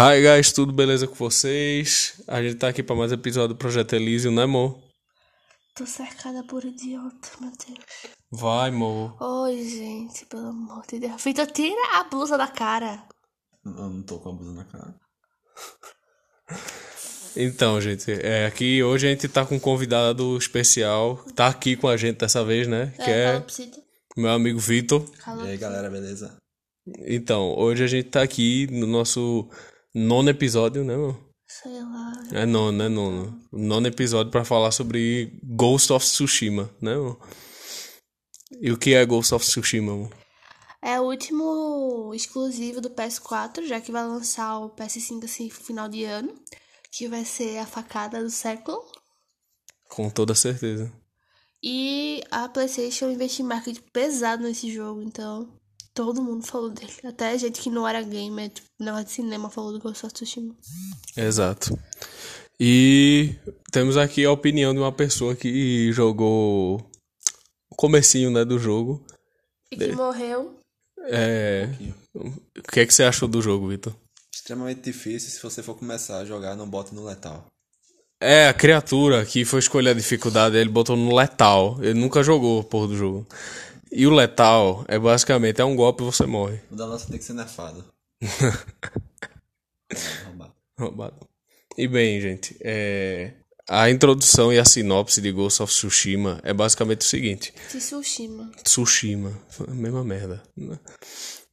Hi guys, tudo beleza com vocês? A gente tá aqui pra mais um episódio do Projeto Elísio, né, amor? Tô cercada por idiota, meu Deus. Vai, amor. Oi, gente, pelo amor de Deus. Vitor, tira a blusa da cara. Eu não tô com a blusa na cara. Então, gente, é, aqui hoje a gente tá com um convidado especial. Tá aqui com a gente dessa vez, né? Que é pro Cid. meu amigo Vitor. E aí, galera, beleza? Então, hoje a gente tá aqui no nosso nono episódio, né, amor? Sei lá. É nono, é nono. Nono episódio pra falar sobre Ghost of Tsushima, né, amor? E o que é Ghost of Tsushima, amor? É o último exclusivo do PS4, já que vai lançar o PS5 assim, final de ano. Que vai ser a facada do século. Com toda certeza. E a PlayStation investiu em marketing pesado nesse jogo, então todo mundo falou dele. Até gente que não era gamer, tipo, negócio de cinema, falou do Ghost of Tsushima. Exato. E temos aqui a opinião de uma pessoa que jogou o comecinho, né, do jogo. E que morreu. É... O que é que você achou do jogo, Vitor? Extremamente difícil se você for começar a jogar, não bota no letal. É, a criatura que foi escolher a dificuldade, ele botou no letal. Ele nunca jogou a porra do jogo. E o letal é basicamente, é um golpe e você morre. O da lança tem que ser nerfado. É, roubado. Roubado. E bem, gente, é... a introdução e a sinopse de Ghost of Tsushima é basicamente o seguinte. Tsushima. Tsushima, mesma merda. né?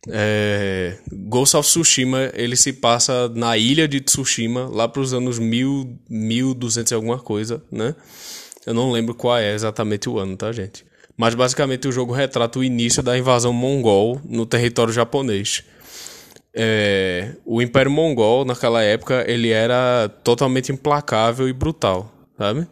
É, Ghost of Tsushima, ele se passa na ilha de Tsushima, lá para os anos 1000, 1200 e alguma coisa, né? Eu não lembro qual é exatamente o ano, tá, gente? Mas basicamente o jogo retrata o início da invasão mongol no território japonês. É, o Império Mongol, naquela época, ele era totalmente implacável e brutal, sabe?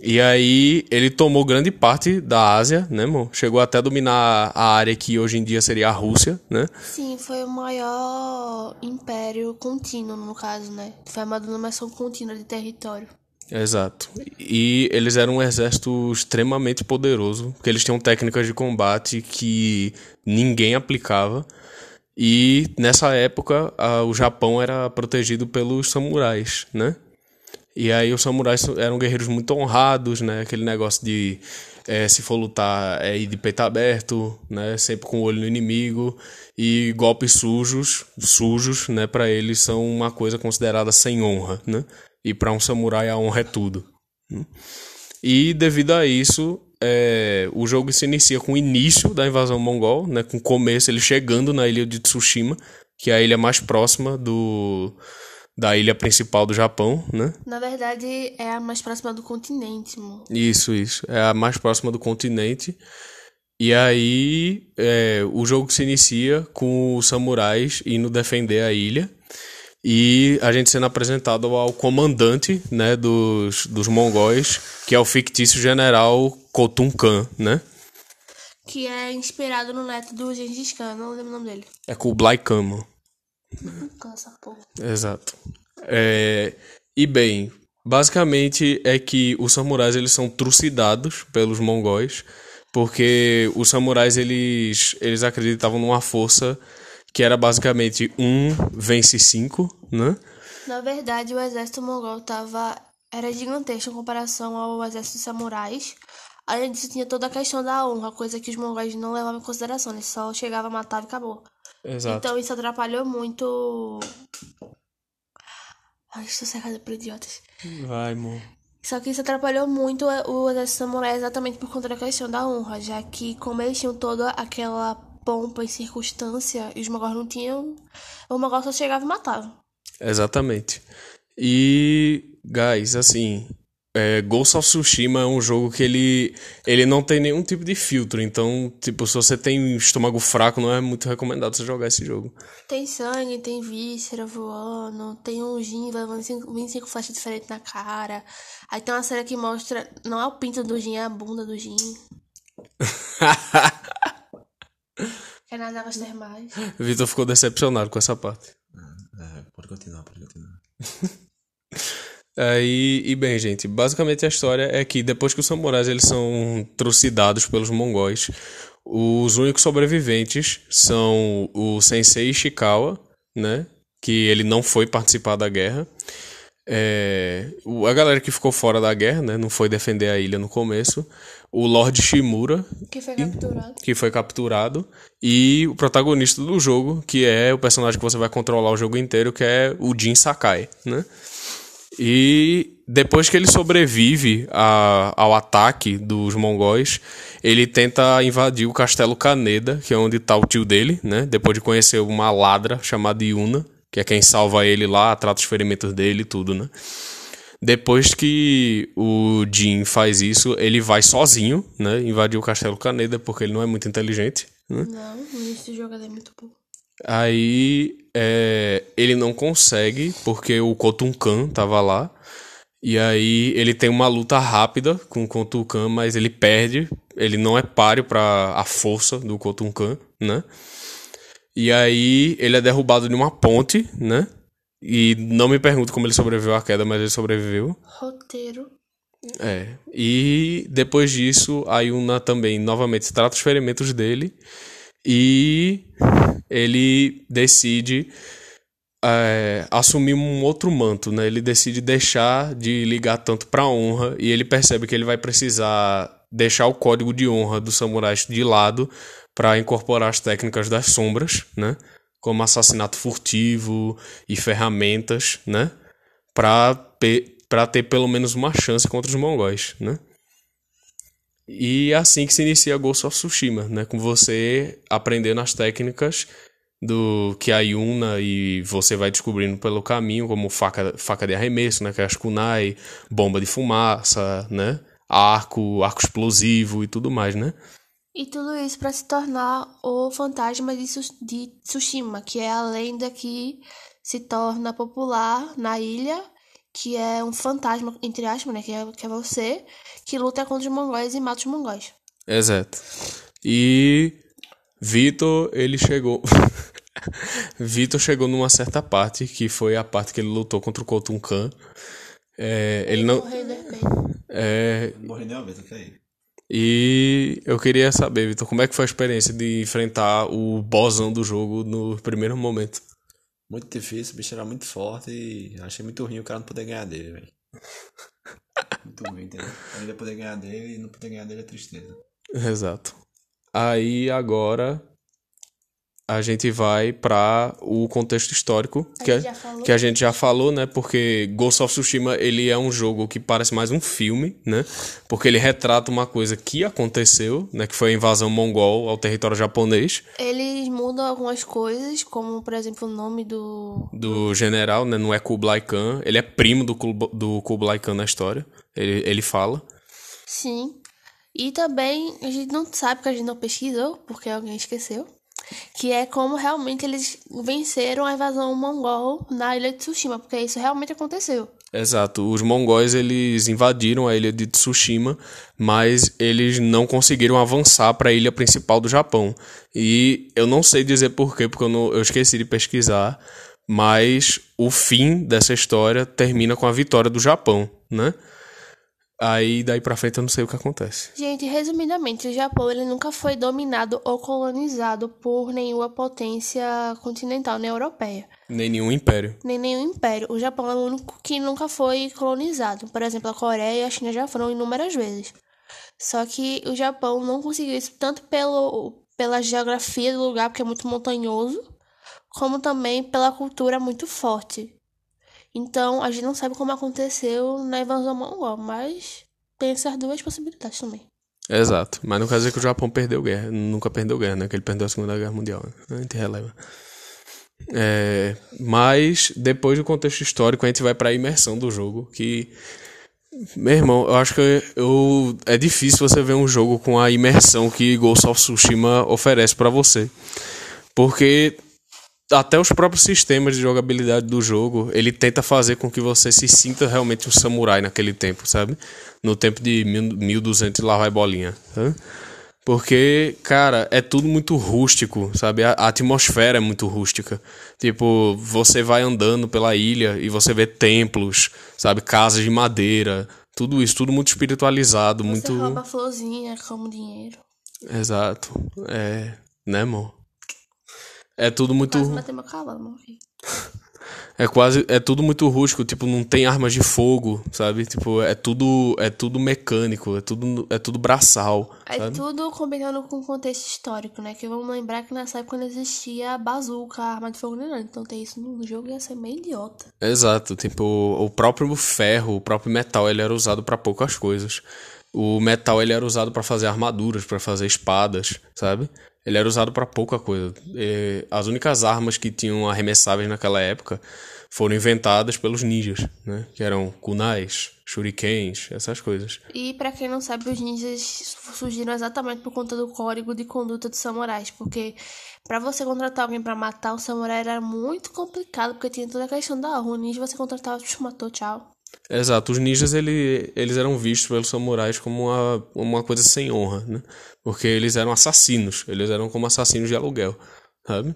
E aí ele tomou grande parte da Ásia, né, amor? Chegou até a dominar a área que hoje em dia seria a Rússia, né? Sim, foi o maior império contínuo, no caso, né? Foi uma dominação contínua de território. Exato. E eles eram um exército extremamente poderoso, porque eles tinham técnicas de combate que ninguém aplicava. E nessa época, a- o Japão era protegido pelos samurais, né? E aí os samurais eram guerreiros muito honrados, né? Aquele negócio de eh, se for lutar é ir de peito aberto, né? Sempre com o olho no inimigo. E golpes sujos, sujos, né? Para eles são uma coisa considerada sem honra, né? E para um samurai a honra é tudo. E devido a isso, é, o jogo se inicia com o início da invasão mongol, né? Com o começo, ele chegando na ilha de Tsushima, que é a ilha mais próxima do da ilha principal do Japão, né? Na verdade, é a mais próxima do continente, amor. Isso, isso. É a mais próxima do continente. E aí é, o jogo se inicia com os samurais indo defender a ilha. E a gente sendo apresentado ao comandante né, dos, dos mongóis, que é o fictício general Khotun Khan, né? Que é inspirado no neto do Gengis Khan, não lembro o nome dele. É Kublai Khan, mano. Khan, essa porra. Exato. É, e bem, basicamente é que os samurais eles são trucidados pelos mongóis, porque os samurais eles, eles acreditavam numa força que era basicamente um vence cinco, né? Na verdade, o exército mongol tava... era gigantesco em comparação ao exército de samurais. Além disso, tinha toda a questão da honra, coisa que os mongóis não levavam em consideração. Eles só chegavam, matavam e acabou. Exato. Então isso atrapalhou muito. Ai, estou cercada por idiotas. Vai, amor. Só que isso atrapalhou muito o exército samurai exatamente por conta da questão da honra, já que como eles tinham toda aquela pompa e circunstância, e os mogóis não tinham, o mogol só chegava e matava. Exatamente. E, guys, assim, é, Ghost of Tsushima é um jogo que ele, ele não tem nenhum tipo de filtro. Então, tipo, se você tem estômago fraco, não é muito recomendado você jogar esse jogo. Tem sangue, tem víscera voando, tem um Jin levando 25 25 flechas diferentes na cara. Aí tem uma cena que mostra, não é o pinto do Jin, é a bunda do Jin. Que é nas águas termais. Vitor ficou decepcionado com essa parte. É, pode continuar, pode continuar. Aí, e bem, gente, basicamente a história é que depois que os samurais eles são trucidados pelos mongóis, os únicos sobreviventes são o Sensei Ishikawa, né? que ele não foi participar da guerra. É, a galera que ficou fora da guerra, né, não foi defender a ilha no começo. O Lord Shimura, Que foi capturado. que foi capturado, e o protagonista do jogo, que é o personagem que você vai controlar o jogo inteiro, que é o Jin Sakai, né? E depois que ele sobrevive a- ao ataque dos mongóis, ele tenta invadir o castelo Kaneda, que é onde tá o tio dele, né? Depois de conhecer uma ladra chamada Yuna, que é quem salva ele lá, trata os ferimentos dele e tudo, né? Depois que o Jin faz isso, ele vai sozinho, né? Invadir o castelo Kaneda, porque ele não é muito inteligente, né? Não, jogo ele é muito bom. Aí é, ele não consegue, porque o Kotunkan tava lá. E aí ele tem uma luta rápida com o Kotunkan, mas ele perde. Ele não é páreo para a força do Kotunkan, né? E aí ele é derrubado de uma ponte, né? E não me pergunto como ele sobreviveu à queda, mas ele sobreviveu. Roteiro. É. E depois disso, a Yuna também novamente trata os ferimentos dele e ele decide é, assumir um outro manto, né? Ele decide deixar de ligar tanto pra honra e ele percebe que ele vai precisar deixar o código de honra dos samurais de lado para incorporar as técnicas das sombras, né? Como assassinato furtivo e ferramentas, né? Pra ter pelo menos uma chance contra os mongóis, né? E é assim que se inicia Ghost of Tsushima, né? Com você aprendendo as técnicas do que a Yuna e você vai descobrindo pelo caminho, como faca, faca de arremesso, né? Que é as kunai, bomba de fumaça, né? Arco, arco explosivo e tudo mais, né? E tudo isso pra se tornar o fantasma de, Tsu- de Tsushima, que é a lenda que se torna popular na ilha, que é um fantasma, entre aspas, né? Que é, que é você, que luta contra os mongóis e mata os mongóis. Exato. E Vitor, ele chegou. Vitor chegou numa certa parte, que foi a parte que ele lutou contra o Khotun Khan. É, ele não. Morreu de repente. É, morri nem uma vez, ok? E eu queria saber, Vitor, como é que foi a experiência de enfrentar o bossão do jogo no primeiro momento? Muito difícil, o bicho era muito forte e achei muito ruim o cara não poder ganhar dele, velho. Muito ruim, entendeu? Ainda poder ganhar dele e não poder ganhar dele é tristeza. Exato. Aí agora a gente vai para o contexto histórico A que, a- que a gente já falou, né? Porque Ghost of Tsushima ele é um jogo que parece mais um filme, né? Porque ele retrata uma coisa que aconteceu, né? Que foi a invasão mongol ao território japonês Eles mudam algumas coisas, como, por exemplo, o nome do... do general, né? Não é Kublai Khan, ele é primo do, do Kublai Khan na história. Ele, ele fala. Sim. E também, a gente não sabe, porque a gente não pesquisou, porque alguém esqueceu, que é como realmente eles venceram a invasão mongol na ilha de Tsushima, porque isso realmente aconteceu. Exato. Os mongóis eles invadiram a ilha de Tsushima, mas eles não conseguiram avançar para a ilha principal do Japão. E eu não sei dizer porquê, porque eu, não- eu esqueci de pesquisar, mas o fim dessa história termina com a vitória do Japão, né? Aí daí pra frente eu não sei o que acontece. Gente, resumidamente, o Japão ele nunca foi dominado ou colonizado por nenhuma potência continental, nem europeia, Nem nenhum império. nem nenhum império. O Japão é o único que nunca foi colonizado. Por exemplo, a Coreia e a China já foram inúmeras vezes. Só que o Japão não conseguiu isso tanto pelo, pela geografia do lugar, porque é muito montanhoso, como também pela cultura muito forte. Então, a gente não sabe como aconteceu na invasão mongol, mas tem essas duas possibilidades também. Exato. Mas não quer dizer que o Japão perdeu guerra. Nunca perdeu guerra, né? Que ele perdeu a Segunda Guerra Mundial. Né? A gente releva. É, mas depois do contexto histórico a gente vai pra imersão do jogo que meu irmão, eu acho que eu, é difícil você ver um jogo com a imersão que Ghost of Tsushima oferece pra você. Porque até os próprios sistemas de jogabilidade do jogo, ele tenta fazer com que você se sinta realmente um samurai naquele tempo, sabe? No tempo de mil- 1200 e lá vai bolinha, sabe? Porque, cara, é tudo muito rústico, sabe? A, a atmosfera é muito rústica. Tipo, você vai andando pela ilha e você vê templos, sabe? Casas de madeira, tudo isso, tudo muito espiritualizado, Você muito. rouba florzinha como dinheiro. Exato. É. Né, amor? É tudo muito. Quase matei meu cavalo, morri. É quase. É tudo muito rústico, tipo, não tem armas de fogo, sabe? Tipo, é tudo. É tudo mecânico, é tudo, é tudo braçal. É sabe? tudo combinando com o contexto histórico, né? Que vamos lembrar que nessa época não existia bazuca, arma de fogo nem nada. Então ter isso no jogo ia ser meio idiota. Exato, tipo, o próprio ferro, o próprio metal, ele era usado para poucas coisas. O metal ele era usado para fazer armaduras, para fazer espadas, sabe? Ele era usado para pouca coisa. As únicas armas que tinham arremessáveis naquela época foram inventadas pelos ninjas, né? Que eram kunais, shurikens, essas coisas. E para quem não sabe, os ninjas surgiram exatamente por conta do código de conduta dos samurais, porque para você contratar alguém para matar o samurai era muito complicado, porque tinha toda a questão da honra. O ninja você contratava, matou, tchau. Exato, os ninjas ele, eles eram vistos pelos samurais como uma, uma coisa sem honra, né? Porque eles eram assassinos, eles eram como assassinos de aluguel, sabe?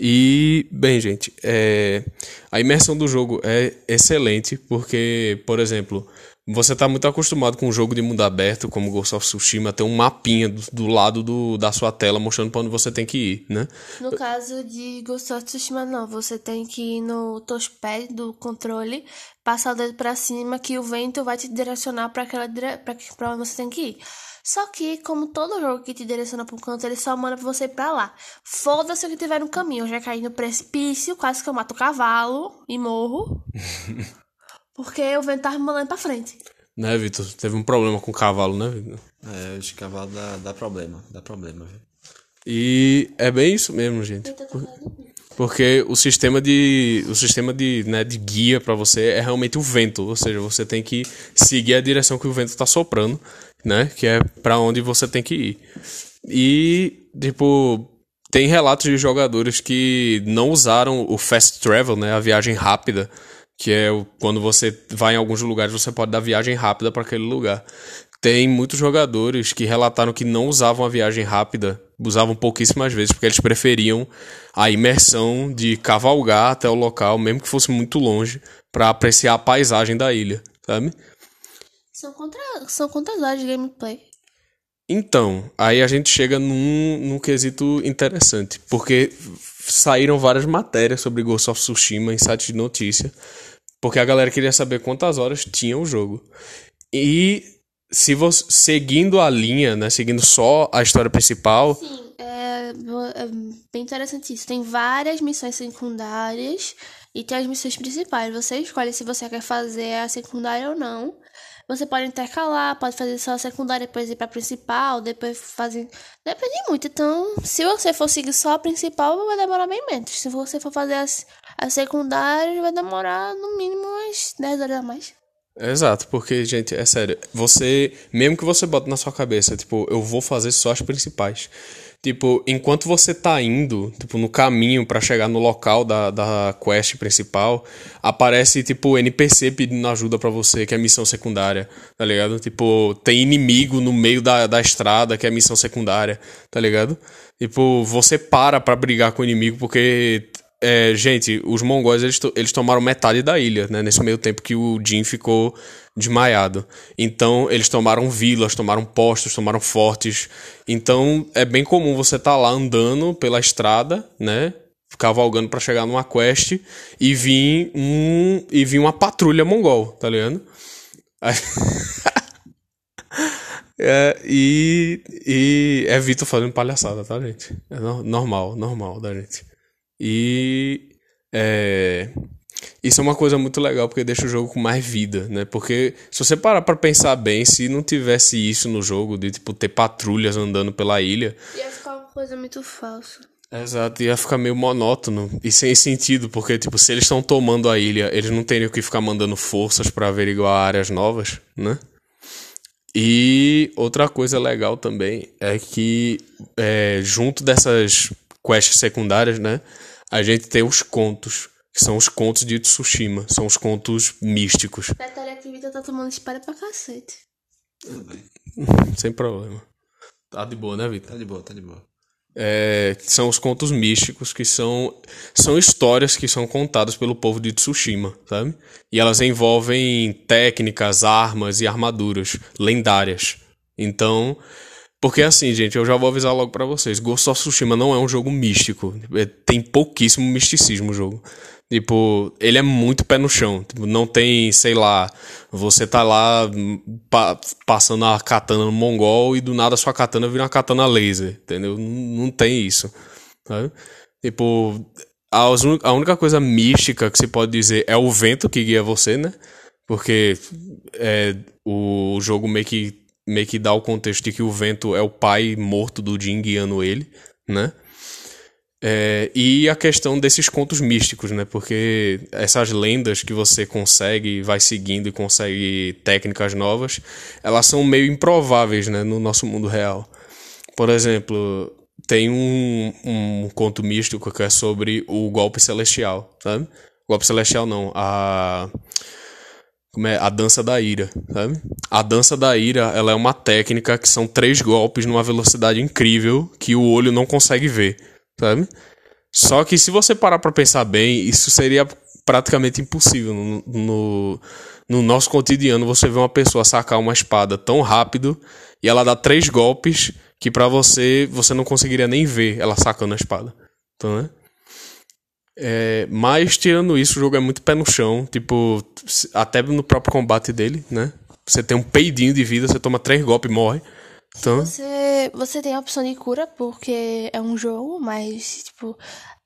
E, bem, gente, é, a imersão do jogo é excelente, porque, por exemplo, você está muito acostumado com um jogo de mundo aberto, como Ghost of Tsushima, ter um mapinha do, do lado do, da sua tela mostrando para onde você tem que ir, né? No caso de Ghost of Tsushima, não. Você tem que ir no touchpad do controle, passar o dedo para cima, que o vento vai te direcionar para aquela dire... para onde você tem que ir. Só que, como todo jogo que te direciona para um canto, ele só manda pra você ir pra lá. Foda-se o que tiver no caminho. Eu já caí no precipício, quase que eu mato o cavalo e morro. Porque o vento tava me mandando pra frente. Né, Vitor? Teve um problema com o cavalo, né, Vitor? É, os cavalos dá, dá problema, dá problema, viu? E é bem isso mesmo, gente. Porque o sistema de o sistema de, né, de guia para você é realmente o vento, ou seja, você tem que seguir a direção que o vento está soprando, né, que é para onde você tem que ir. E tipo, tem relatos de jogadores que não usaram o fast travel, né, a viagem rápida, que é quando você vai em alguns lugares, você pode dar viagem rápida para aquele lugar. Tem muitos jogadores que relataram que não usavam a viagem rápida, usavam pouquíssimas vezes, porque eles preferiam a imersão de cavalgar até o local, mesmo que fosse muito longe, para apreciar a paisagem da ilha, sabe? São, contra... São quantas horas de gameplay? Então, aí a gente chega num, num quesito interessante, porque saíram várias matérias sobre Ghost of Tsushima em sites de notícia, porque a galera queria saber quantas horas tinha o jogo. E se você seguindo a linha, né, seguindo só a história principal, Sim, é, é bem interessante isso. Tem várias missões secundárias e tem as missões principais. Você escolhe se você quer fazer a secundária ou não. Você pode intercalar, pode fazer só a secundária, depois ir pra principal, depois fazer. Depende muito. Então, se você for seguir só a principal, vai demorar bem menos. Se você for fazer as, as secundárias, vai demorar no mínimo umas 10 horas a mais. Exato, porque, gente, é sério, você, mesmo que você bota na sua cabeça, tipo, eu vou fazer só as principais. Tipo, enquanto você tá indo, tipo, no caminho para chegar no local da, da quest principal, aparece, tipo, NPC pedindo ajuda para você, que é missão secundária, tá ligado? Tipo, tem inimigo no meio da, da estrada, que é missão secundária, tá ligado? Tipo, você para pra brigar com o inimigo porque é, gente, os mongóis eles, eles tomaram metade da ilha, né? Nesse meio tempo que o Jin ficou desmaiado. Então, eles tomaram vilas, tomaram postos, tomaram fortes. Então, é bem comum você estar tá lá andando pela estrada, né? Cavalgando para chegar numa quest e vir um e vir uma patrulha mongol, tá ligado? é, e, e é Vitor fazendo palhaçada, tá, gente? É normal, normal da gente. E é, isso é uma coisa muito legal porque deixa o jogo com mais vida, né? Porque se você parar para pensar bem, se não tivesse isso no jogo, de tipo ter patrulhas andando pela ilha, ia ficar uma coisa muito falsa. Exato, ia ficar meio monótono e sem sentido, porque tipo, se eles estão tomando a ilha, eles não teriam que ficar mandando forças para averiguar áreas novas, né? E outra coisa legal também é que é, junto dessas quests secundárias, né? a gente tem os contos, que são os contos de Tsushima, são os contos místicos. Detalhe que Vitor tá tomando espalha pra cacete. Tudo bem. Sem problema. Tá de boa, né, Vitor? Tá de boa, tá de boa. É, são os contos místicos que são são histórias que são contadas pelo povo de Tsushima, sabe? E elas envolvem técnicas, armas e armaduras lendárias. Então, Porque assim, gente, eu já vou avisar logo para vocês. Ghost of Tsushima não é um jogo místico. É, tem pouquíssimo misticismo o jogo. Tipo, ele é muito pé no chão. Tipo, não tem, sei lá, você tá lá pa passando a katana no mongol e do nada sua katana vira uma katana laser, entendeu? Não, não tem isso. Tipo, a, a única coisa mística que se pode dizer é o vento que guia você, né? Porque é, o jogo meio que, meio que dá o contexto de que o vento é o pai morto do Jin guiando ele, né? É, e a questão desses contos místicos, né? Porque essas lendas que você consegue, vai seguindo e consegue técnicas novas, elas são meio improváveis, né? No nosso mundo real. Por exemplo, tem um, um conto místico que é sobre o golpe celestial, sabe? Golpe celestial não, a como é a dança da ira, sabe? A dança da ira, ela é uma técnica que são três golpes numa velocidade incrível que o olho não consegue ver sabe? Só que se você parar para pensar bem, isso seria praticamente impossível no, no, no, nosso cotidiano. Você vê uma pessoa sacar uma espada tão rápido e ela dá três golpes que para você você não conseguiria nem ver ela sacando a espada. Então, né? É, mas tirando isso, o jogo é muito pé no chão. Tipo, até no próprio combate dele, né? Você tem um peidinho de vida, você toma três golpes e morre. Então... Você, você tem a opção de cura porque é um jogo, mas, tipo,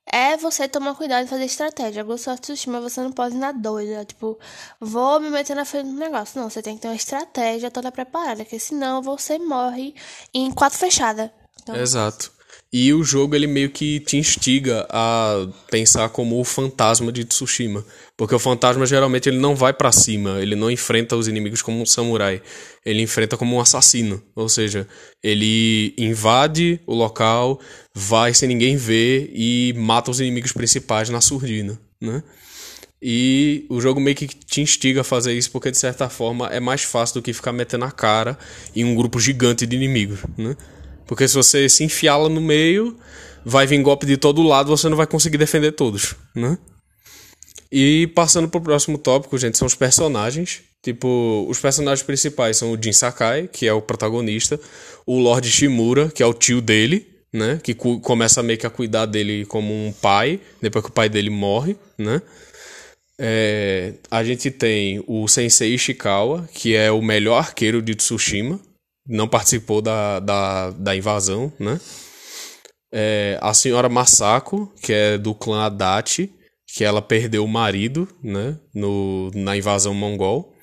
é você tomar cuidado e fazer estratégia. Ghost of Tsushima você não pode ir na doida, tipo, vou me meter na frente do negócio. Não, você tem que ter uma estratégia toda preparada, porque senão você morre em quatro fechadas. Então... Exato. E o jogo ele meio que te instiga a pensar como o fantasma de Tsushima, porque o fantasma geralmente ele não vai para cima, ele não enfrenta os inimigos como um samurai, ele enfrenta como um assassino, ou seja, ele invade o local, vai sem ninguém ver e mata os inimigos principais na surdina, né? E o jogo meio que te instiga a fazer isso porque de certa forma é mais fácil do que ficar metendo a cara em um grupo gigante de inimigos, né? Porque se você se enfiar lá no meio, vai vir golpe de todo lado, você não vai conseguir defender todos, né? E passando pro próximo tópico, gente, são os personagens. Tipo, os personagens principais são o Jin Sakai, que é o protagonista, o Lord Shimura, que é o tio dele, né? Que começa meio que a cuidar dele como um pai, depois que o pai dele morre, né? É, a gente tem o Sensei Ishikawa, que é o melhor arqueiro de Tsushima, não participou da, da, da invasão, né? É, a senhora Masako, que é do clã Adachi, que ela perdeu o marido, né? No, na invasão mongol.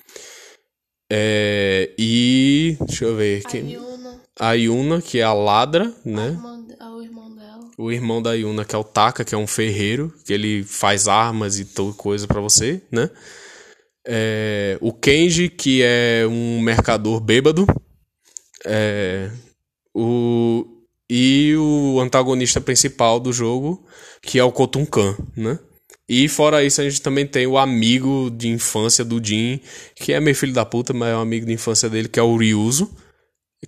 É, e. Deixa eu ver. A quem, Yuna. A Yuna, que é a ladra, né? Irmã, o irmão dela. O irmão da Yuna, que é o Taka, que é um ferreiro, que ele faz armas e toda coisa para você, né? É, o Kenji, que é um mercador bêbado, é, o, e o antagonista principal do jogo, que é o Kotunkan, né? E fora isso, a gente também tem o amigo de infância do Jin, que é meio filho da puta, mas é um amigo de infância dele, que é o Ryuzo,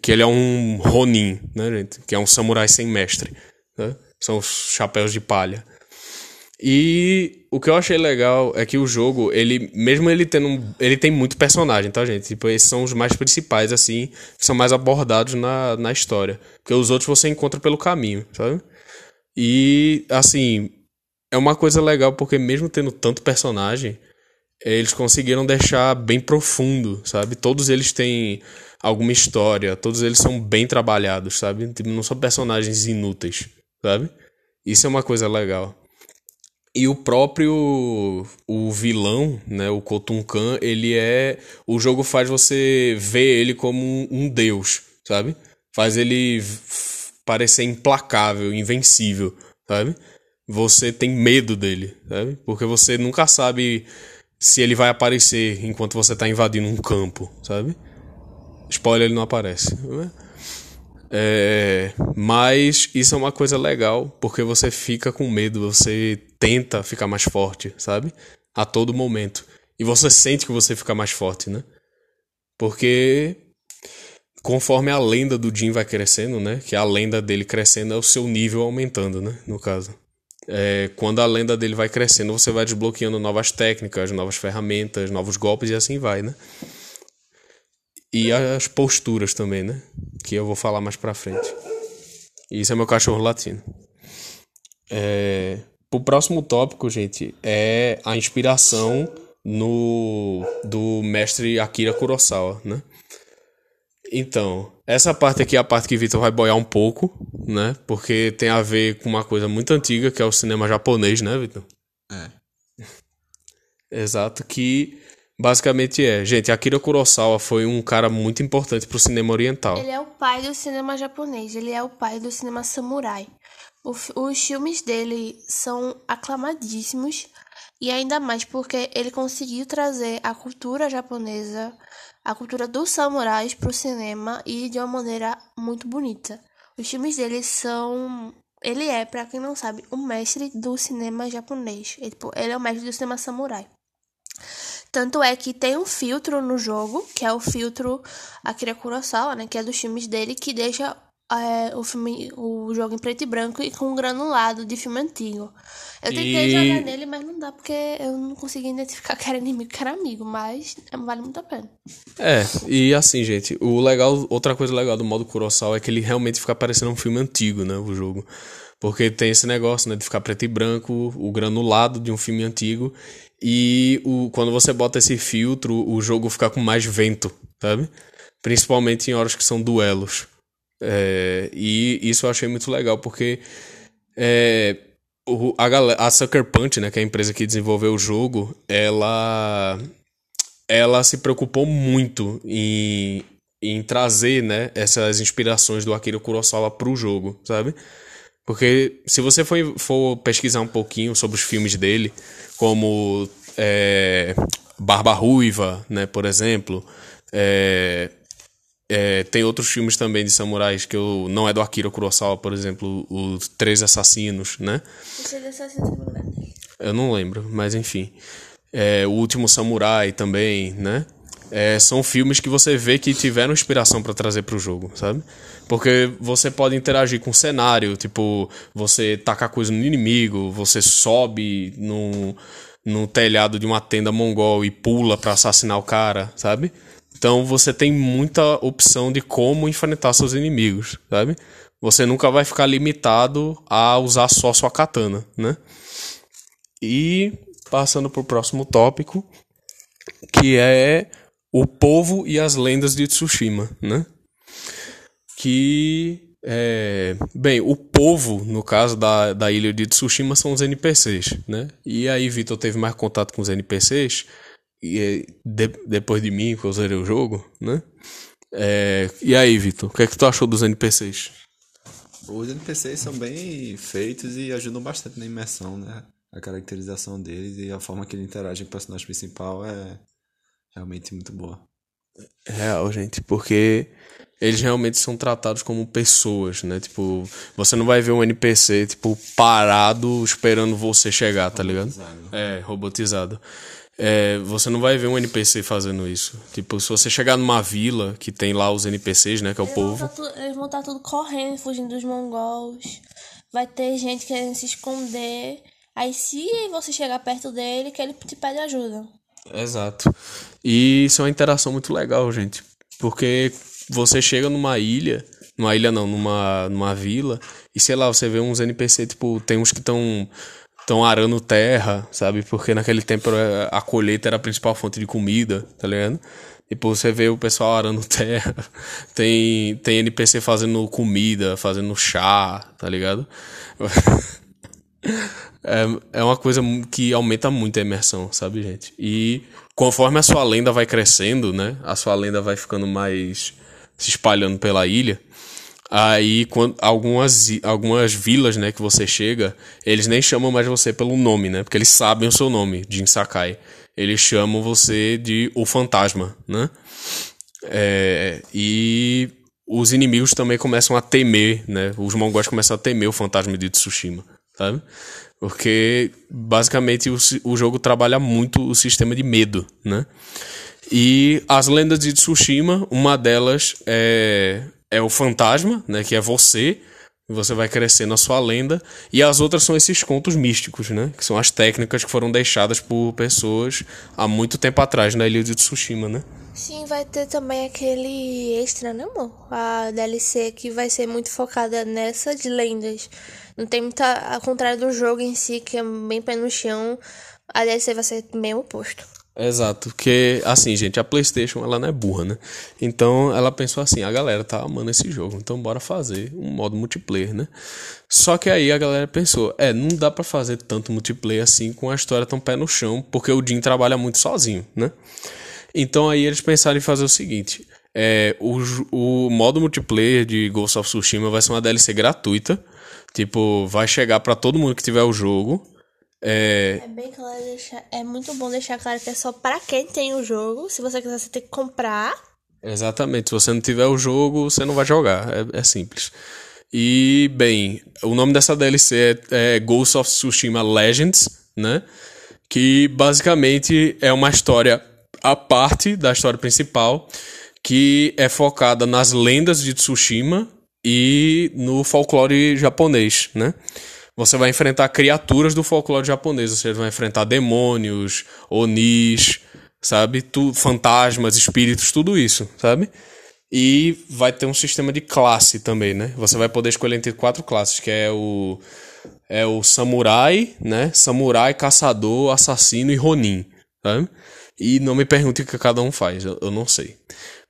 que ele é um Ronin, né, gente? Que é um samurai sem mestre, né? São os chapéus de palha. E o que eu achei legal é que o jogo, ele, mesmo ele tendo. Ele tem muito personagem, tá, gente? Tipo, esses são os mais principais, assim, que são mais abordados na, na história. Porque os outros você encontra pelo caminho, sabe? E, assim, é uma coisa legal porque, mesmo tendo tanto personagem, eles conseguiram deixar bem profundo, sabe? Todos eles têm alguma história, todos eles são bem trabalhados, sabe? Tipo, não são personagens inúteis, sabe? Isso é uma coisa legal. E o próprio o vilão, né, o Kotunkan, ele é o jogo faz você ver ele como um, deus, sabe? Faz ele parecer implacável, invencível, sabe? Você tem medo dele, sabe? Porque você nunca sabe se ele vai aparecer enquanto você está invadindo um campo, sabe? Spoiler, ele não aparece. Né? É, mas isso é uma coisa legal, porque você fica com medo, você tenta ficar mais forte, sabe? A todo momento. E você sente que você fica mais forte, né? Porque conforme a lenda do Jin vai crescendo, né? Que a lenda dele crescendo é o seu nível aumentando, né? No caso. É, quando a lenda dele vai crescendo, você vai desbloqueando novas técnicas, novas ferramentas, novos golpes e assim vai, né? e as posturas também, né? Que eu vou falar mais pra frente. E isso é meu cachorro latino. É, o próximo tópico, gente, é a inspiração no do mestre Akira Kurosawa, né? Então, essa parte aqui é a parte que Vitor vai boiar um pouco, né? Porque tem a ver com uma coisa muito antiga, que é o cinema japonês, né, Vitor? É. Exato, que basicamente é. Gente, Akira Kurosawa foi um cara muito importante pro cinema oriental. Ele é o pai do cinema japonês, ele é o pai do cinema samurai. O os filmes dele são aclamadíssimos e ainda mais porque ele conseguiu trazer a cultura japonesa, a cultura dos samurais pro cinema e de uma maneira muito bonita. Os filmes dele são ele é, pra quem não sabe, o mestre do cinema japonês. Ele, tipo, ele é o mestre do cinema samurai. Tanto é que tem um filtro no jogo, que é o filtro Akira Kurosawa, né? Que é dos filmes dele, que deixa é, o, filme, o jogo em preto e branco e com um granulado de filme antigo. Eu tentei E- jogar nele, mas não dá, porque eu não consegui identificar que era inimigo, que era amigo, mas é, vale muito a pena. É, e assim, gente, o legal, outra coisa legal do modo Kurosawa é que ele realmente fica parecendo um filme antigo, né, o jogo. Porque tem esse negócio, né, de ficar preto e branco, o granulado de um filme antigo, e o, quando você bota esse filtro, o jogo fica com mais vento, sabe? Principalmente em horas que são duelos. É, e isso eu achei muito legal, porque é, o- a, galera, a Sucker Punch, né, que é a empresa que desenvolveu o jogo, ela ela se preocupou muito em, em trazer, né, essas inspirações do Akira Kurosawa pro jogo, sabe? Porque se você for, for pesquisar um pouquinho sobre os filmes dele, como é, Barba Ruiva, né, por exemplo, é, é, tem outros filmes também de samurais que eu, não é do Akira Kurosawa, por exemplo, os Três Assassinos, né? Eu não lembro, mas enfim. É, o Último Samurai também, né? É, são filmes que você vê que tiveram inspiração pra trazer pro jogo, sabe? Porque você pode interagir com o cenário, tipo, você tacar coisa no inimigo, você sobe num, num telhado de uma tenda mongol e pula pra assassinar o cara, sabe? Então você tem muita opção de como enfrentar seus inimigos, sabe? Você nunca vai ficar limitado a usar só sua katana, né? E passando pro próximo tópico, que é o povo e as lendas de Tsushima, né? Que é, bem, o povo, no caso da, da ilha de Tsushima, são os NPCs, né? E aí Vitor teve mais contato com os NPCs e é, de- depois de mim, que eu zerei o jogo, né? É, e aí, Vitor, o que é que tu achou dos NPCs? Os NPCs são bem feitos e ajudam bastante na imersão, né? A caracterização deles e a forma que ele interage com o personagem principal é realmente muito boa. Real, gente, porque eles realmente são tratados como pessoas, né? Tipo, você não vai ver um NPC, tipo, parado esperando você chegar, tá ligado? É, robotizado. É, você não vai ver um NPC fazendo isso. Tipo, se você chegar numa vila que tem lá os NPCs, né? Que é o Eles vão povo. tá tu- eles vão estar tudo correndo, fugindo dos mongols. Vai ter gente querendo se esconder. Aí se você chegar perto dele, que ele te pede ajuda. Exato. E isso é uma interação muito legal, gente. Porque você chega numa ilha, numa ilha não, numa, numa vila, e sei lá, você vê uns NPC, tipo, tem uns que estão estão arando terra, sabe? Porque naquele tempo a colheita era a principal fonte de comida, tá ligado? Tipo, você vê o pessoal arando terra, tem, tem NPC fazendo comida, fazendo chá, tá ligado? É, é uma coisa que aumenta muito a imersão, sabe, gente? E conforme a sua lenda vai crescendo, né? A sua lenda vai ficando mais se espalhando pela ilha. Aí, quando, algumas, algumas vilas, né, que você chega, eles nem chamam mais você pelo nome, né? Porque eles sabem o seu nome, Jin Sakai. Eles chamam você de o fantasma, né? É, e os inimigos também começam a temer, né? Os mongóis começam a temer o fantasma de Tsushima, sabe? Porque basicamente o, o jogo trabalha muito o sistema de medo, né? E as lendas de Tsushima, uma delas é, é o fantasma, né? Que é você Você vai crescendo a sua lenda. E as outras são esses contos místicos, né? Que são as técnicas que foram deixadas por pessoas há muito tempo atrás na Ilha de Tsushima, né? Sim, vai ter também aquele extra, né, amor? A DLC que vai ser muito focada nessas lendas. Não tem muita. Ao contrário do jogo em si, que é bem pé no chão, a DLC vai ser bem oposto. Exato, porque assim, gente, a PlayStation ela não é burra, né? Então ela pensou assim: a galera tá amando esse jogo, então bora fazer um modo multiplayer, né? Só que aí a galera pensou: é, não dá para fazer tanto multiplayer assim com a história tão pé no chão, porque o Jim trabalha muito sozinho, né? Então aí eles pensaram em fazer o seguinte: é, o, o modo multiplayer de Ghost of Tsushima vai ser uma DLC gratuita, tipo, vai chegar para todo mundo que tiver o jogo. É, É bem claro deixar. É muito bom deixar claro que é só pra quem tem o jogo. Se você quiser, você tem que comprar. Exatamente. Se você não tiver o jogo, você não vai jogar. É, é simples. E, bem, o nome dessa DLC é, é Ghost of Tsushima Legends, né? Que basicamente é uma história à parte da história principal, que é focada nas lendas de Tsushima e no folclore japonês, né? Você vai enfrentar criaturas do folclore japonês, você vai enfrentar demônios, onis, sabe? Tu, fantasmas, espíritos, tudo isso, sabe? E vai ter um sistema de classe também, né? Você vai poder escolher entre quatro classes, que é o é o samurai, né? Samurai, caçador, assassino e ronin, sabe? E não me pergunte o que cada um faz, eu, eu não sei.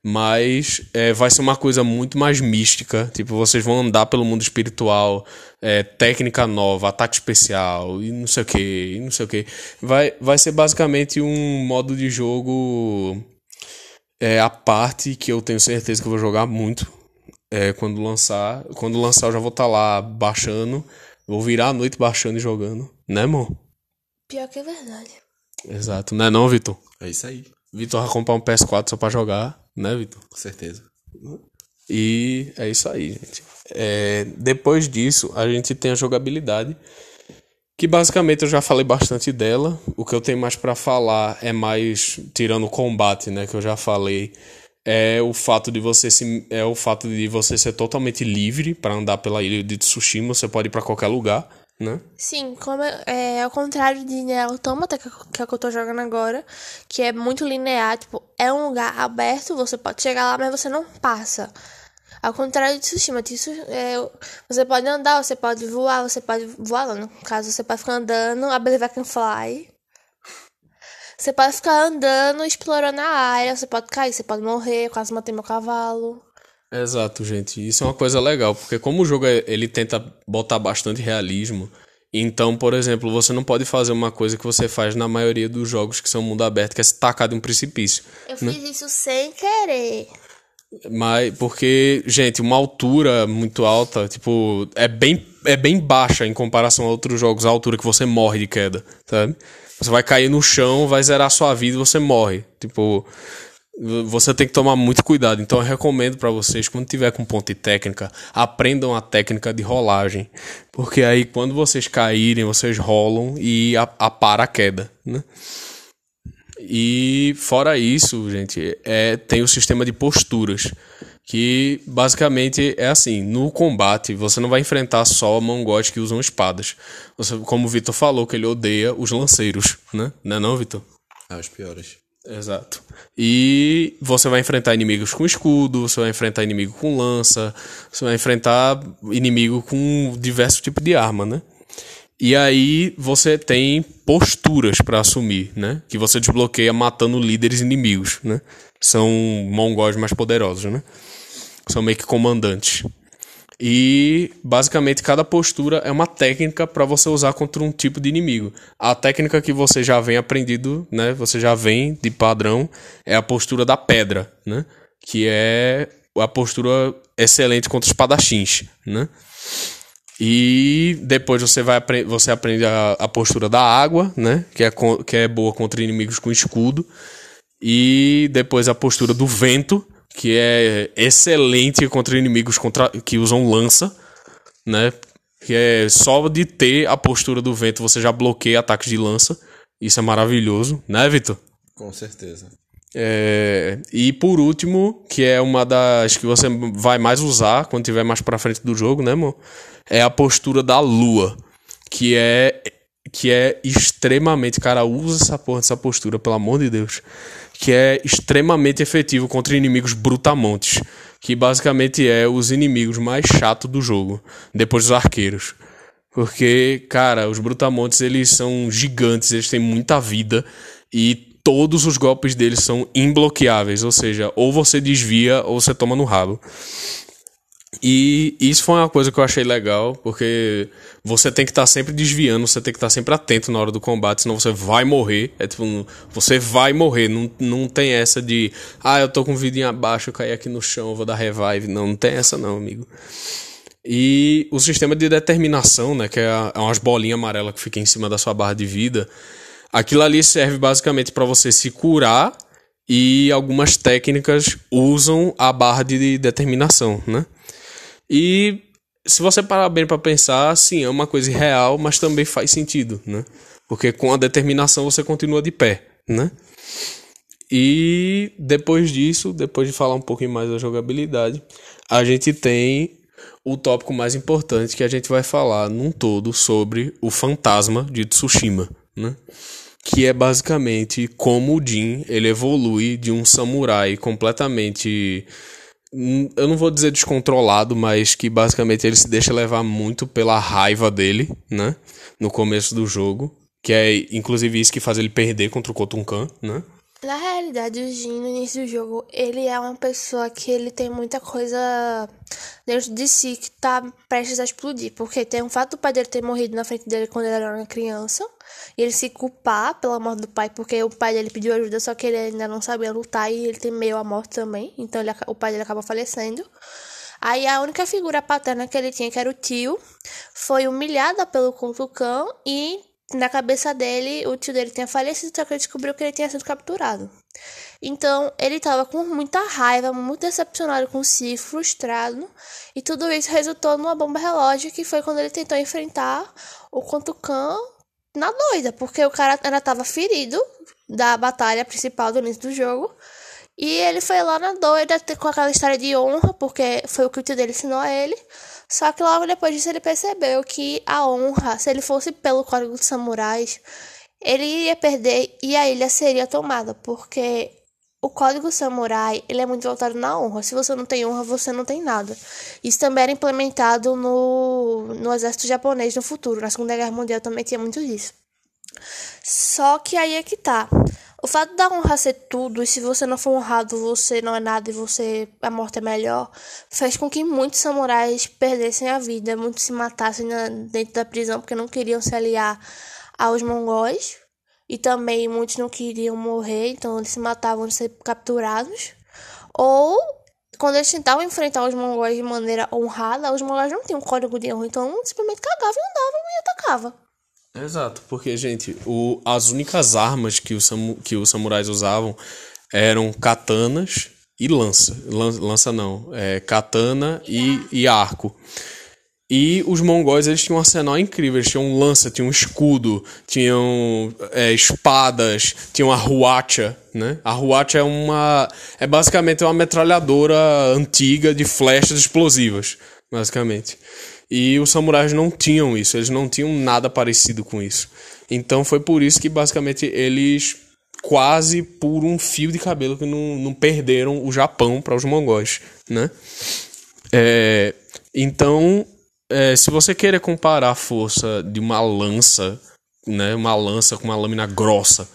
Mas é, vai ser uma coisa muito mais mística. Tipo, vocês vão andar pelo mundo espiritual, é, técnica nova, ataque especial e não sei o que, e não sei o que. Vai, vai ser basicamente um modo de jogo é, a parte que eu tenho certeza que eu vou jogar muito. É, quando lançar. Quando lançar, eu já vou estar lá baixando. Vou virar a noite baixando e jogando. Né, amor? Pior que é verdade. Exato. Não é não, Vitor? É isso aí, Vitor vai comprar um PS4 só pra jogar, né, Vitor? com certeza. E é isso aí, gente. É, depois disso, a gente tem a jogabilidade, que basicamente eu já falei bastante dela. O que eu tenho mais pra falar é mais tirando o combate, né, que eu já falei, é o fato de você se é o fato de você ser totalmente livre pra andar pela ilha de Tsushima, você pode ir pra qualquer lugar, né? Sim, como é, é ao contrário de Nier Automata, que, que é o que eu tô jogando agora, que é muito linear, tipo, é um lugar aberto, você pode chegar lá, mas você não passa. Ao contrário de Tsushima, Tsu- é, você pode andar, você pode voar, você pode voar, no caso, você pode ficar andando, a Believe I Can Fly. Você pode ficar andando, explorando a área, você pode cair, você pode morrer, quase matei meu cavalo. Exato, gente. Isso é uma coisa legal, porque como o jogo é- ele tenta botar bastante realismo, então, por exemplo, você não pode fazer uma coisa que você faz na maioria dos jogos que são mundo aberto, que é se tacar de um precipício. Eu fiz isso sem querer. Mas porque, gente, uma altura muito alta, tipo, é bem é bem baixa em comparação a outros jogos, a altura que você morre de queda, sabe? Você vai cair no chão, vai zerar sua vida e você morre. Tipo, você tem que tomar muito cuidado. Então eu recomendo pra vocês, quando tiver com ponte técnica, aprendam a técnica de rolagem. Porque aí quando vocês caírem, vocês rolam e apara a queda, né? E fora isso, gente, é, tem o sistema de posturas. Que basicamente é assim: no combate você não vai enfrentar só mongóis que usam espadas. Você, como o Vitor falou, que ele odeia os lanceiros, né? Não é não, Vitor? Ah, os piores. Exato. E você vai enfrentar inimigos com escudo, você vai enfrentar inimigo com lança, você vai enfrentar inimigo com diversos tipos de arma, né? E aí você tem posturas pra assumir, né? Que você desbloqueia matando líderes inimigos, né? São mongóis mais poderosos, né? São meio que comandantes. E basicamente cada postura é uma técnica para você usar contra um tipo de inimigo. A técnica que você já vem aprendido, né? Você já vem de padrão é a postura da pedra, né? Que é a postura excelente contra espadachins, né? E depois você vai você aprende a, a postura da água, né? Que é, que é boa contra inimigos com escudo. E depois a postura do vento, que é excelente contra inimigos contra, que usam lança, né? Que é só de ter a postura do vento você já bloqueia ataques de lança. Isso é maravilhoso, né, Vitor? Com certeza. É, e por último, que é uma das que você vai mais usar quando tiver mais pra frente do jogo, né, amor? É a postura da lua. Que é que é extremamente, cara, usa essa porra, postura, pelo amor de Deus, que é extremamente efetivo contra inimigos brutamontes, que basicamente é os inimigos mais chatos do jogo, depois dos arqueiros. Porque, cara, os brutamontes, eles são gigantes, eles têm muita vida e todos os golpes deles são imbloqueáveis, ou seja, ou você desvia ou você toma no rabo. E isso foi uma coisa que eu achei legal, porque você tem que estar tá sempre desviando, você tem que estar tá sempre atento na hora do combate, senão você vai morrer. É tipo, você vai morrer, não, não tem essa de, ah, eu tô com vidinha abaixo, eu caí aqui no chão, vou dar revive. Não, não tem essa não, amigo. E o sistema de determinação, né, que é, é umas bolinhas amarelas que fica em cima da sua barra de vida, aquilo ali serve basicamente para você se curar e algumas técnicas usam a barra de determinação, né? E se você parar bem para pensar, sim, é uma coisa irreal, mas também faz sentido, né? Porque com a determinação você continua de pé, né? E depois disso, depois de falar um pouquinho mais da jogabilidade, a gente tem o tópico mais importante que a gente vai falar num todo sobre o fantasma de Tsushima, né? Que é basicamente como o Jin ele evolui de um samurai completamente Hum, eu não vou dizer descontrolado, mas que basicamente ele se deixa levar muito pela raiva dele, né? No começo do jogo. Que é inclusive isso que faz ele perder contra o Kotunkan, né? Na realidade, o Jin, no início do jogo, ele é uma pessoa que ele tem muita coisa dentro de si que tá prestes a explodir. Porque tem o fato do pai dele ter morrido na frente dele quando ele era uma criança. E ele se culpar pela morte do pai, porque o pai dele pediu ajuda, só que ele ainda não sabia lutar e ele tem meio a morte também. Então ele, o pai dele acaba falecendo. Aí a única figura paterna que ele tinha, que era o tio, foi humilhada pelo Kuntukan e na cabeça dele, o tio dele tinha falecido, só que ele descobriu que ele tinha sido capturado. Então, ele estava com muita raiva, muito decepcionado com si, frustrado, e tudo isso resultou numa bomba relógio, que foi quando ele tentou enfrentar o Kontukan na doida, porque o cara ainda estava ferido da batalha principal do início do jogo, e ele foi lá na doida com aquela história de honra, porque foi o que o tio dele ensinou a ele. Só que logo depois disso ele percebeu que a honra, se ele fosse pelo código dos samurais, ele iria perder e a ilha seria tomada, porque o código samurai ele é muito voltado na honra. Se você não tem honra, você não tem nada. Isso também era implementado no, no exército japonês no futuro. Na Segunda Guerra Mundial também tinha muito disso. Só que aí é que tá. O fato da honra ser tudo, e se você não for honrado, você não é nada e você a morte é melhor, fez com que muitos samurais perdessem a vida, muitos se matassem na, dentro da prisão porque não queriam se aliar aos mongóis. E também muitos não queriam morrer, então eles se matavam de ser capturados. Ou quando eles tentavam enfrentar os mongóis de maneira honrada, os mongóis não tinham código de honra, então simplesmente cagavam e andavam e atacavam. Exato, porque, gente, o, as únicas armas que, o samu, que os samurais usavam eram katanas e lança. Lança, lança não, é katana e, e arco. E os mongóis, eles tinham um arsenal incrível. Eles tinham lança, tinham escudo, tinham é, espadas, tinham a huacha, né? A huacha é uma... É basicamente uma metralhadora antiga de flechas explosivas, basicamente. E os samurais não tinham isso, eles não tinham nada parecido com isso. Então foi por isso que basicamente eles quase por um fio de cabelo que não, não perderam o Japão para os mongóis, né? É, então, é, se você querer comparar a força de uma lança, né, uma lança com uma lâmina grossa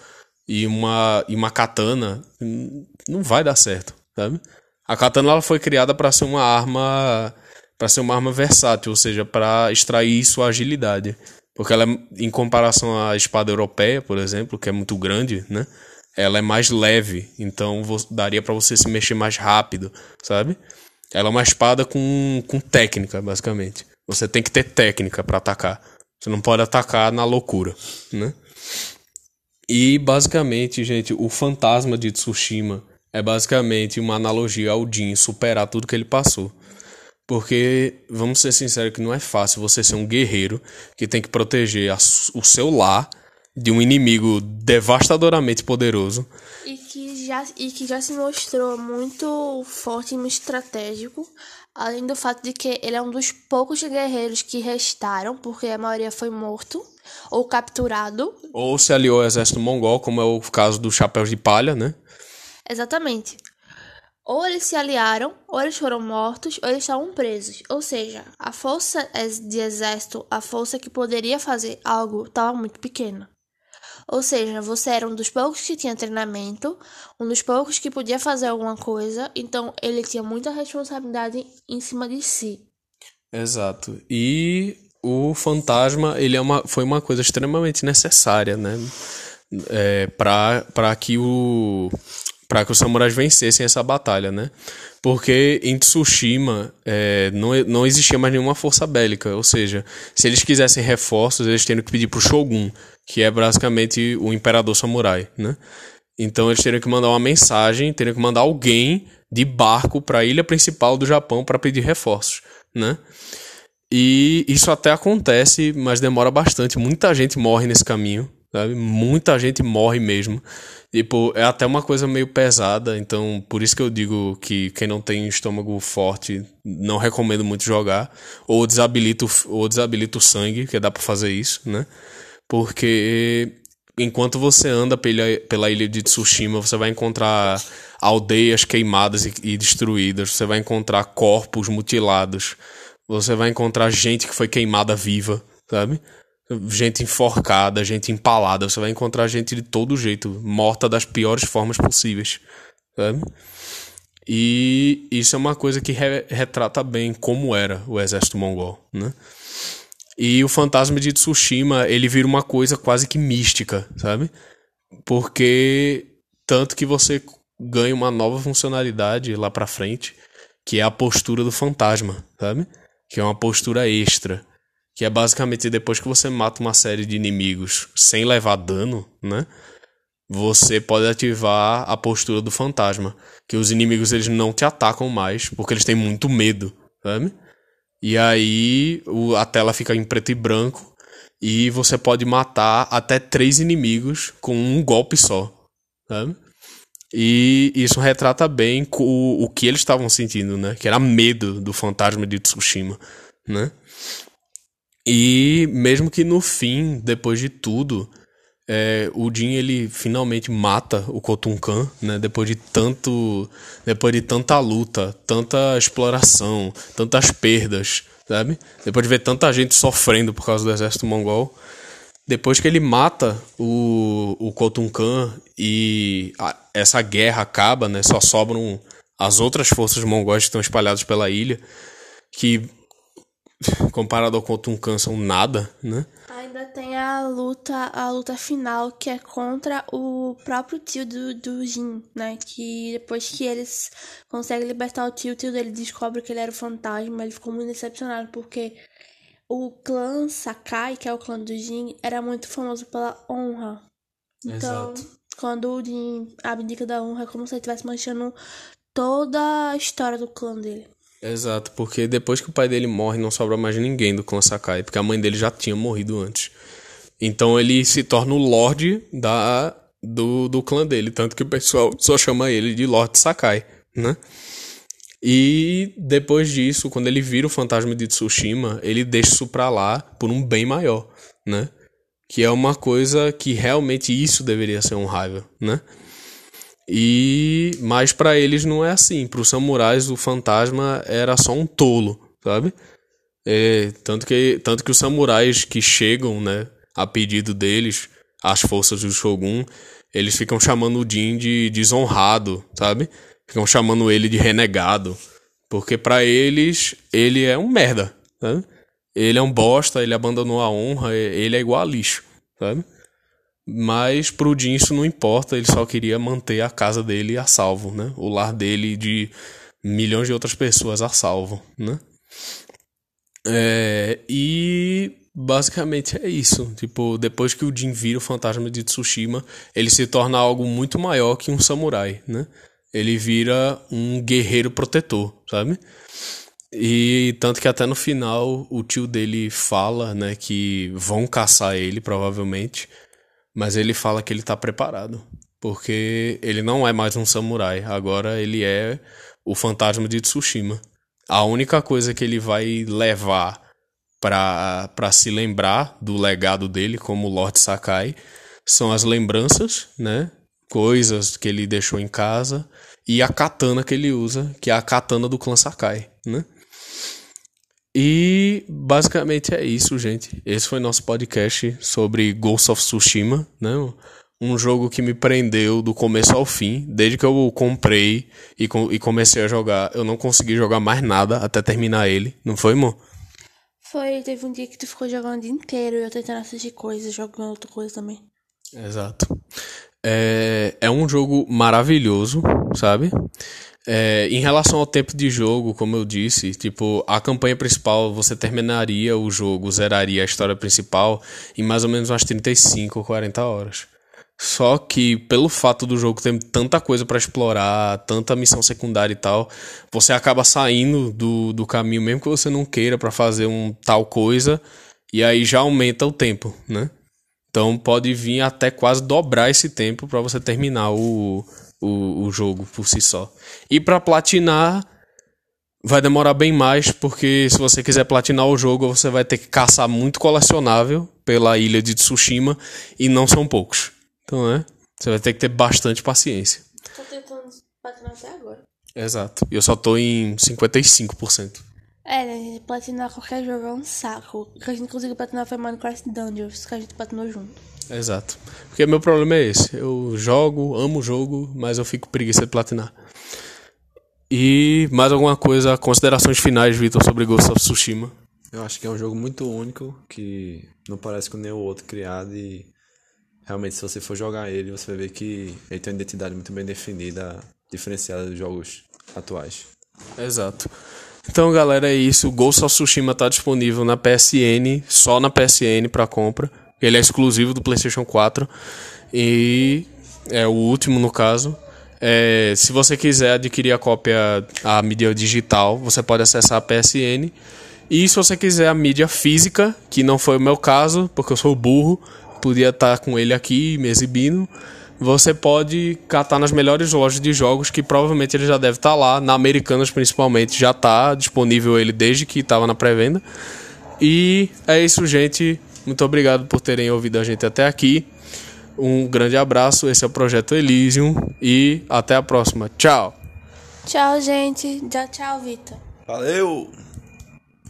e uma, e uma katana, não vai dar certo, sabe? A katana ela foi criada para ser uma arma para ser uma arma versátil, ou seja, para extrair sua agilidade. Porque ela, em comparação à espada europeia, por exemplo, que é muito grande, né? Ela é mais leve, então daria para você se mexer mais rápido, sabe? Ela é uma espada com, com técnica, basicamente. Você tem que ter técnica para atacar. Você não pode atacar na loucura, né? E basicamente, gente, o fantasma de Tsushima é basicamente uma analogia ao Jin superar tudo que ele passou. Porque, vamos ser sinceros, que não é fácil você ser um guerreiro que tem que proteger a, o seu lar de um inimigo devastadoramente poderoso. E que já, e que já se mostrou muito forte e muito estratégico, além do fato de que ele é um dos poucos guerreiros que restaram, porque a maioria foi morto ou capturado. Ou se aliou ao exército mongol, como é o caso dos chapéus de palha, né? Exatamente. Ou eles se aliaram, ou eles foram mortos, ou eles estavam presos. Ou seja, a força de exército, a força que poderia fazer algo, estava muito pequena. Ou seja, você era um dos poucos que tinha treinamento, um dos poucos que podia fazer alguma coisa, então ele tinha muita responsabilidade em cima de si. Exato. E o fantasma, ele é uma, foi uma coisa extremamente necessária, né? É, para que o para que os samurais vencessem essa batalha, né? Porque em Tsushima é, não, não existia mais nenhuma força bélica, ou seja, se eles quisessem reforços, eles teriam que pedir pro Shogun, que é basicamente o imperador samurai, né? Então eles teriam que mandar uma mensagem, teriam que mandar alguém de barco para a ilha principal do Japão para pedir reforços, né? E isso até acontece, mas demora bastante. Muita gente morre nesse caminho, sabe? Muita gente morre mesmo. Tipo, é até uma coisa meio pesada, então por isso que eu digo que quem não tem estômago forte não recomendo muito jogar. Ou desabilita, ou desabilita o sangue, que dá pra fazer isso, né? Porque enquanto você anda pela, pela ilha de Tsushima, você vai encontrar aldeias queimadas e, e destruídas, você vai encontrar corpos mutilados, você vai encontrar gente que foi queimada viva, sabe? Gente enforcada, gente empalada. Você vai encontrar gente de todo jeito, morta das piores formas possíveis, sabe? E isso é uma coisa que re retrata bem como era o exército mongol, né? E o fantasma de Tsushima, ele vira uma coisa quase que mística, sabe? Porque tanto que você ganha uma nova funcionalidade lá pra frente, que é a postura do fantasma, sabe? Que é uma postura extra que é basicamente depois que você mata uma série de inimigos sem levar dano, né? Você pode ativar a postura do fantasma, que os inimigos eles não te atacam mais porque eles têm muito medo, sabe? E aí o, a tela fica em preto e branco e você pode matar até três inimigos com um golpe só, sabe? E isso retrata bem o, o que eles estavam sentindo, né? Que era medo do fantasma de Tsushima, né? E mesmo que no fim, depois de tudo, é, o Jin ele finalmente mata o Kotunkan, né? Depois de tanto, depois de tanta luta, tanta exploração, tantas perdas, sabe? Depois de ver tanta gente sofrendo por causa do exército mongol, depois que ele mata o, o Kotunkan e a, essa guerra acaba, né? Só sobram as outras forças mongóis que estão espalhadas pela ilha, que comparado ao Kotunkan são nada, né? Ainda tem a luta, a luta final que é contra o próprio tio do, do Jin, né? Que depois que eles conseguem libertar o tio, o tio dele descobre que ele era o fantasma, ele ficou muito decepcionado porque o clã Sakai, que é o clã do Jin, era muito famoso pela honra. Então, Exato. quando o Jin abdica da honra, é como se ele estivesse manchando toda a história do clã dele. Exato, porque depois que o pai dele morre, não sobra mais ninguém do clã Sakai, porque a mãe dele já tinha morrido antes. Então ele se torna o Lorde da, do, do clã dele, tanto que o pessoal só chama ele de Lorde Sakai, né? E depois disso, quando ele vira o fantasma de Tsushima, ele deixa isso pra lá por um bem maior, né? Que é uma coisa que realmente isso deveria ser um raiva, né? E mas para eles não é assim. Para os samurais o fantasma era só um tolo, sabe? É, tanto que tanto que os samurais que chegam, né, a pedido deles, as forças do shogun, eles ficam chamando o Jin de desonrado, sabe? Ficam chamando ele de renegado, porque para eles ele é um merda, sabe? Ele é um bosta, ele abandonou a honra, ele é igual a lixo, sabe? Mas pro Jim isso não importa, ele só queria manter a casa dele a salvo, né? O lar dele de milhões de outras pessoas a salvo, né? É, e basicamente é isso. Tipo, depois que o Jin vira o fantasma de Tsushima, ele se torna algo muito maior que um samurai, né? Ele vira um guerreiro protetor, sabe? E tanto que até no final o tio dele fala, né, que vão caçar ele provavelmente. Mas ele fala que ele tá preparado. Porque ele não é mais um samurai, agora ele é o fantasma de Tsushima. A única coisa que ele vai levar para se lembrar do legado dele como Lord Sakai são as lembranças, né? Coisas que ele deixou em casa e a katana que ele usa, que é a katana do clã Sakai, né? E basicamente é isso, gente. Esse foi nosso podcast sobre Ghost of Tsushima, né? Um jogo que me prendeu do começo ao fim. Desde que eu comprei e, e comecei a jogar, eu não consegui jogar mais nada até terminar ele. Não foi, amor? Foi, teve um dia que tu ficou jogando o dia inteiro e eu tentando assistir coisas, jogando outra coisa também. Exato. É, é um jogo maravilhoso, sabe? É, em relação ao tempo de jogo, como eu disse, tipo, a campanha principal você terminaria o jogo, zeraria a história principal em mais ou menos umas 35 ou 40 horas. Só que pelo fato do jogo ter tanta coisa para explorar, tanta missão secundária e tal, você acaba saindo do, do caminho mesmo que você não queira para fazer um tal coisa, e aí já aumenta o tempo, né? Então pode vir até quase dobrar esse tempo para você terminar o, o, o jogo por si só. E para platinar vai demorar bem mais, porque se você quiser platinar o jogo, você vai ter que caçar muito colecionável pela ilha de Tsushima e não são poucos. Então, é. Você vai ter que ter bastante paciência. Tô tentando platinar até agora. Exato. E eu só tô em 55%. É, né? Platinar qualquer jogo é um saco. O que a gente conseguiu platinar foi Minecraft Dungeons, que a gente platinou junto. Exato. Porque meu problema é esse. Eu jogo, amo o jogo, mas eu fico preguiça de platinar. E mais alguma coisa, considerações finais, Vitor, sobre Ghost of Tsushima? Eu acho que é um jogo muito único, que não parece com nenhum outro criado e realmente, se você for jogar ele, você vai ver que ele tem uma identidade muito bem definida, diferenciada dos jogos atuais. Exato. Então, galera, é isso. O Ghost of Tsushima está disponível na PSN, só na PSN para compra. Ele é exclusivo do PlayStation 4 e é o último no caso. É, se você quiser adquirir a cópia, a mídia digital, você pode acessar a PSN. E se você quiser a mídia física, que não foi o meu caso, porque eu sou burro, podia estar com ele aqui me exibindo. Você pode catar nas melhores lojas de jogos, que provavelmente ele já deve estar lá, na Americanas principalmente, já está disponível ele desde que estava na pré-venda. E é isso, gente. Muito obrigado por terem ouvido a gente até aqui. Um grande abraço. Esse é o Projeto Elysium e até a próxima. Tchau. Tchau, gente. Tchau, tchau, Vitor. Valeu!